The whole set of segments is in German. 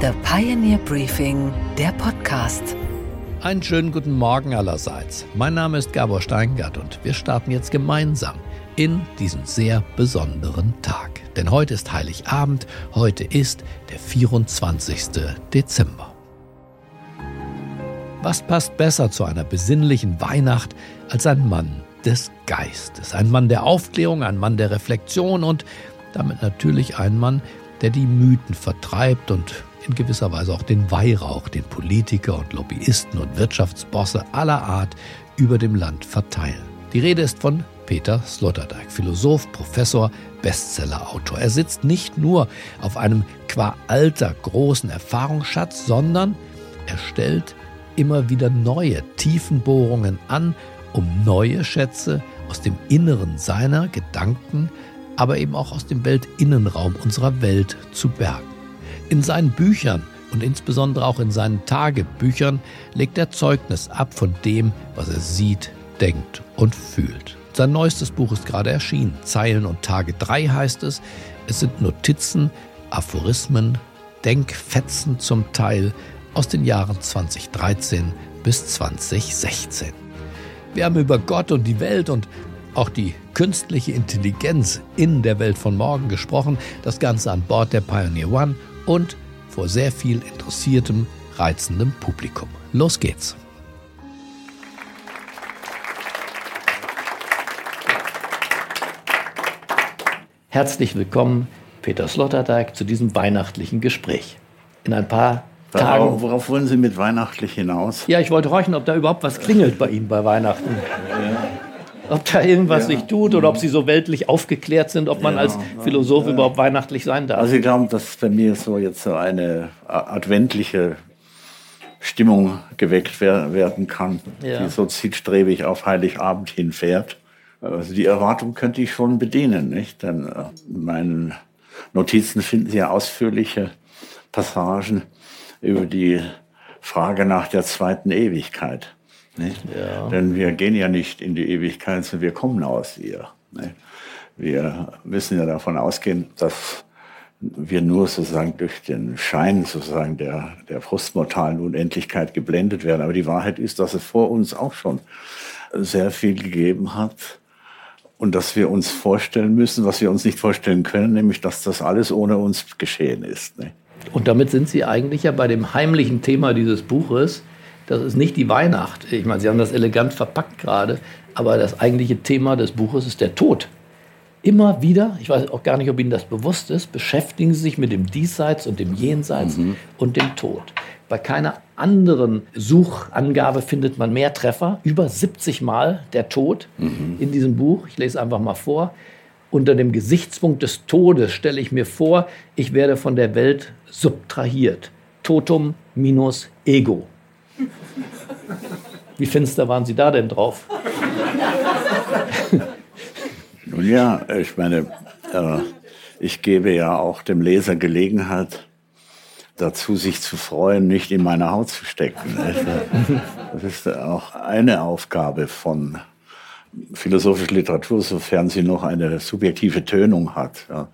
The Pioneer Briefing, der Podcast. Einen schönen guten Morgen allerseits. Mein Name ist Gabor Steingart und wir starten jetzt gemeinsam in diesen sehr besonderen Tag. Denn heute ist Heiligabend, heute ist der 24. Dezember. Was passt besser zu einer besinnlichen Weihnacht als ein Mann des Geistes? Ein Mann der Aufklärung, ein Mann der Reflexion und damit natürlich ein Mann, der die Mythen vertreibt und in gewisser Weise auch den Weihrauch, den Politiker und Lobbyisten und Wirtschaftsbosse aller Art über dem Land verteilen. Die Rede ist von Peter Sloterdijk, Philosoph, Professor, Bestsellerautor. Er sitzt nicht nur auf einem qua Alter großen Erfahrungsschatz, sondern er stellt immer wieder neue Tiefenbohrungen an, um neue Schätze aus dem Inneren seiner Gedanken, aber eben auch aus dem Weltinnenraum unserer Welt zu bergen. In seinen Büchern und insbesondere auch in seinen Tagebüchern legt er Zeugnis ab von dem, was er sieht, denkt und fühlt. Sein neuestes Buch ist gerade erschienen. Zeilen und Tage 3 heißt es. Es sind Notizen, Aphorismen, Denkfetzen zum Teil aus den Jahren 2013 bis 2016. Wir haben über Gott und die Welt und auch die künstliche Intelligenz in der Welt von morgen gesprochen. Das Ganze an Bord der Pioneer One und vor sehr viel interessiertem, reizendem Publikum. Los geht's! Herzlich willkommen, Peter Sloterdijk, zu diesem weihnachtlichen Gespräch. In ein paar Tagen. Worauf wollen Sie mit weihnachtlich hinaus? Ja, ich wollte horchen, ob da überhaupt was klingelt bei Ihnen bei Weihnachten. Ob da irgendwas sich tut oder ob sie so weltlich aufgeklärt sind, ob man als Philosoph überhaupt weihnachtlich sein darf. Also ich glaube, dass bei mir so jetzt so eine adventliche Stimmung geweckt werden kann, die so zielstrebig auf Heiligabend hinfährt. Also die Erwartung könnte ich schon bedienen, nicht? Denn äh, in meinen Notizen finden Sie ja ausführliche Passagen über die Frage nach der zweiten Ewigkeit. Nicht? Ja. Denn wir gehen ja nicht in die Ewigkeit, sondern wir kommen aus ihr. Nicht? Wir müssen ja davon ausgehen, dass wir nur sozusagen durch den Schein sozusagen der, der frustmortalen Unendlichkeit geblendet werden. Aber die Wahrheit ist, dass es vor uns auch schon sehr viel gegeben hat und dass wir uns vorstellen müssen, was wir uns nicht vorstellen können, nämlich dass das alles ohne uns geschehen ist. Nicht? Und damit sind Sie eigentlich ja bei dem heimlichen Thema dieses Buches, das ist nicht die Weihnacht. Ich meine, Sie haben das elegant verpackt gerade, aber das eigentliche Thema des Buches ist der Tod. Immer wieder, ich weiß auch gar nicht, ob Ihnen das bewusst ist, beschäftigen Sie sich mit dem Diesseits und dem Jenseits mhm. und dem Tod. Bei keiner anderen Suchangabe findet man mehr Treffer. Über 70 Mal der Tod mhm. in diesem Buch. Ich lese einfach mal vor. Unter dem Gesichtspunkt des Todes stelle ich mir vor, ich werde von der Welt subtrahiert. Totum minus ego. Wie finster waren Sie da denn drauf? Nun ja, ich meine, äh, ich gebe ja auch dem Leser Gelegenheit, dazu sich zu freuen, nicht in meine Haut zu stecken. Das ist auch eine Aufgabe von philosophischer Literatur, sofern sie noch eine subjektive Tönung hat, ja,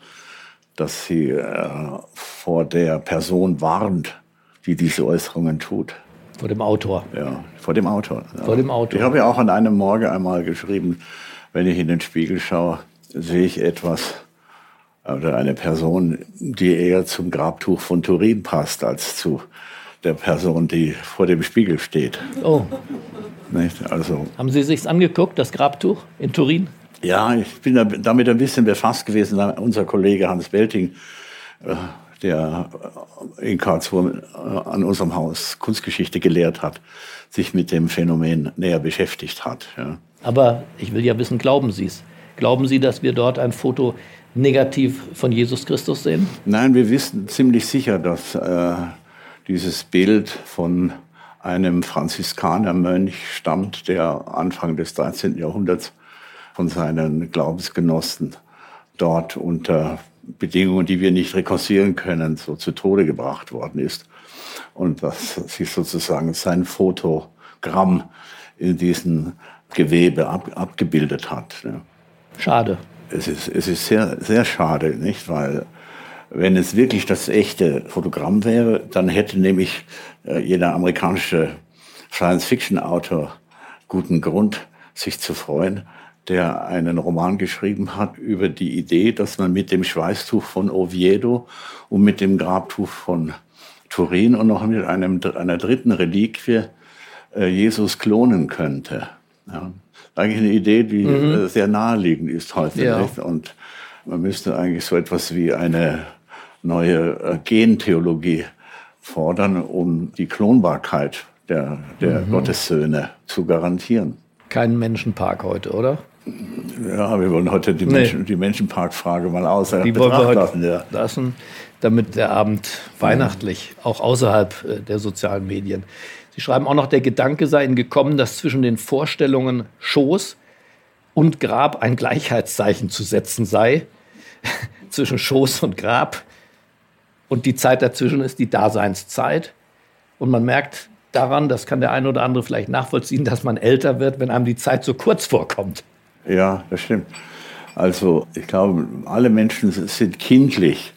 dass sie äh, vor der Person warnt, die diese Äußerungen tut. Vor dem Autor. Ja, vor dem Autor. Ja. Vor dem Autor. Ich habe ja auch an einem Morgen einmal geschrieben, wenn ich in den Spiegel schaue, sehe ich etwas oder eine Person, die eher zum Grabtuch von Turin passt, als zu der Person, die vor dem Spiegel steht. Oh. Nicht? Also, Haben Sie sich angeguckt, das Grabtuch in Turin? Ja, ich bin damit ein bisschen befasst gewesen. Unser Kollege Hans Belting äh, der in Karlsruhe äh, an unserem Haus Kunstgeschichte gelehrt hat, sich mit dem Phänomen näher beschäftigt hat. Ja. Aber ich will ja wissen, glauben Sie es? Glauben Sie, dass wir dort ein Foto negativ von Jesus Christus sehen? Nein, wir wissen ziemlich sicher, dass äh, dieses Bild von einem Franziskanermönch stammt, der Anfang des 13. Jahrhunderts von seinen Glaubensgenossen dort unter Bedingungen, die wir nicht rekonstruieren können, so zu Tode gebracht worden ist. Und dass sich sozusagen sein Fotogramm in diesem Gewebe ab, abgebildet hat. Ja. Schade. Es ist, es ist sehr, sehr schade, nicht? Weil Wenn es wirklich das echte Fotogramm wäre, dann hätte nämlich äh, jeder amerikanische Science-Fiction-Autor guten Grund, sich zu freuen, der einen Roman geschrieben hat über die Idee, dass man mit dem Schweißtuch von Oviedo und mit dem Grabtuch von Turin und noch mit einem, einer dritten Reliquie äh, Jesus klonen könnte. Ja. Eigentlich eine Idee, die mhm. Äh, sehr naheliegend ist heute. Ja. Und man müsste eigentlich so etwas wie eine neue äh, Gentheologie fordern, um die Klonbarkeit der, der mhm. Gottessöhne zu garantieren. Kein Menschenpark heute, oder? Ja, wir wollen heute die, nee. Menschen, die Menschenparkfrage mal außer die wollen wir heute lassen, ja. lassen, damit der Abend weihnachtlich, auch außerhalb äh, der sozialen Medien. Sie schreiben auch noch, der Gedanke sei Ihnen gekommen, dass zwischen den Vorstellungen Schoß und Grab ein Gleichheitszeichen zu setzen sei. zwischen Schoß und Grab. Und die Zeit dazwischen ist die Daseinszeit. Und man merkt daran, das kann der eine oder andere vielleicht nachvollziehen, dass man älter wird, wenn einem die Zeit so kurz vorkommt. Ja, das stimmt. Also ich glaube, alle Menschen sind kindlich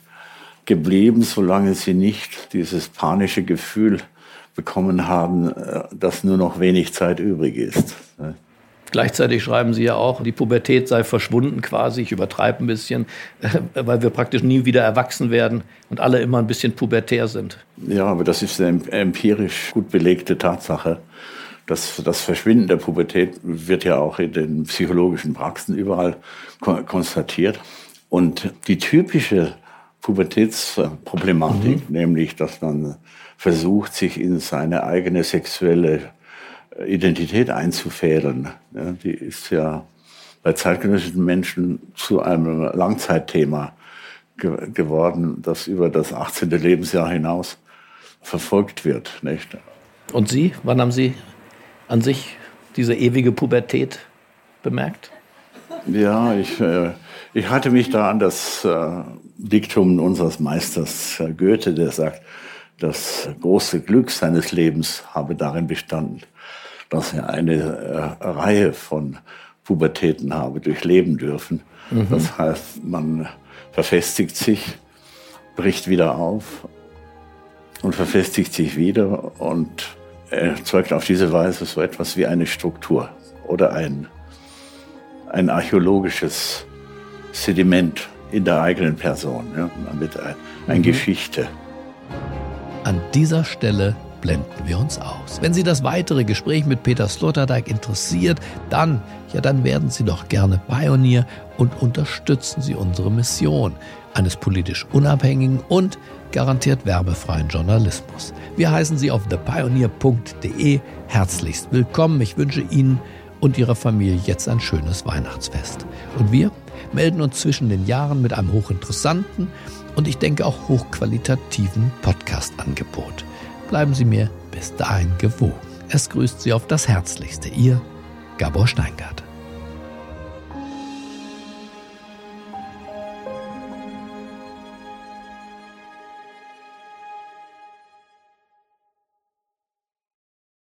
geblieben, solange sie nicht dieses panische Gefühl bekommen haben, äh, dass nur noch wenig Zeit übrig ist. Gleichzeitig schreiben Sie ja auch, die Pubertät sei verschwunden quasi. Ich übertreibe ein bisschen, weil wir praktisch nie wieder erwachsen werden und alle immer ein bisschen pubertär sind. Ja, aber das ist eine empirisch gut belegte Tatsache. Das, das Verschwinden der Pubertät wird ja auch in den psychologischen Praxen überall konstatiert. Und die typische Pubertätsproblematik, mhm. nämlich dass man versucht, sich in seine eigene sexuelle Identität einzufädeln, ja, die ist ja bei zeitgenössischen Menschen zu einem Langzeitthema ge geworden, das über das 18. Lebensjahr hinaus verfolgt wird. Nicht? Und Sie, wann haben Sie an sich diese ewige Pubertät bemerkt? Ja, ich, äh, ich hatte mich da an das äh, Diktum unseres Meisters äh, Goethe, der sagt, das große Glück seines Lebens habe darin bestanden, dass er eine äh, Reihe von Pubertäten habe durchleben dürfen. Mhm. Das heißt, man verfestigt sich, bricht wieder auf und verfestigt sich wieder und erzeugt auf diese Weise so etwas wie eine Struktur oder ein, ein archäologisches Sediment in der eigenen Person, ja, mit ein, ein mhm. Geschichte. An dieser Stelle blenden wir uns aus. Wenn Sie das weitere Gespräch mit Peter Sloterdijk interessiert, dann, ja, dann werden Sie doch gerne Pionier und unterstützen Sie unsere Mission eines politisch unabhängigen und garantiert werbefreien Journalismus. Wir heißen Sie auf thepioneer.de herzlichst willkommen. Ich wünsche Ihnen und Ihrer Familie jetzt ein schönes Weihnachtsfest. Und wir melden uns zwischen den Jahren mit einem hochinteressanten und ich denke auch hochqualitativen Podcast-Angebot. Bleiben Sie mir bis dahin gewogen. Es grüßt Sie auf das Herzlichste, Ihr Gabor Steingart.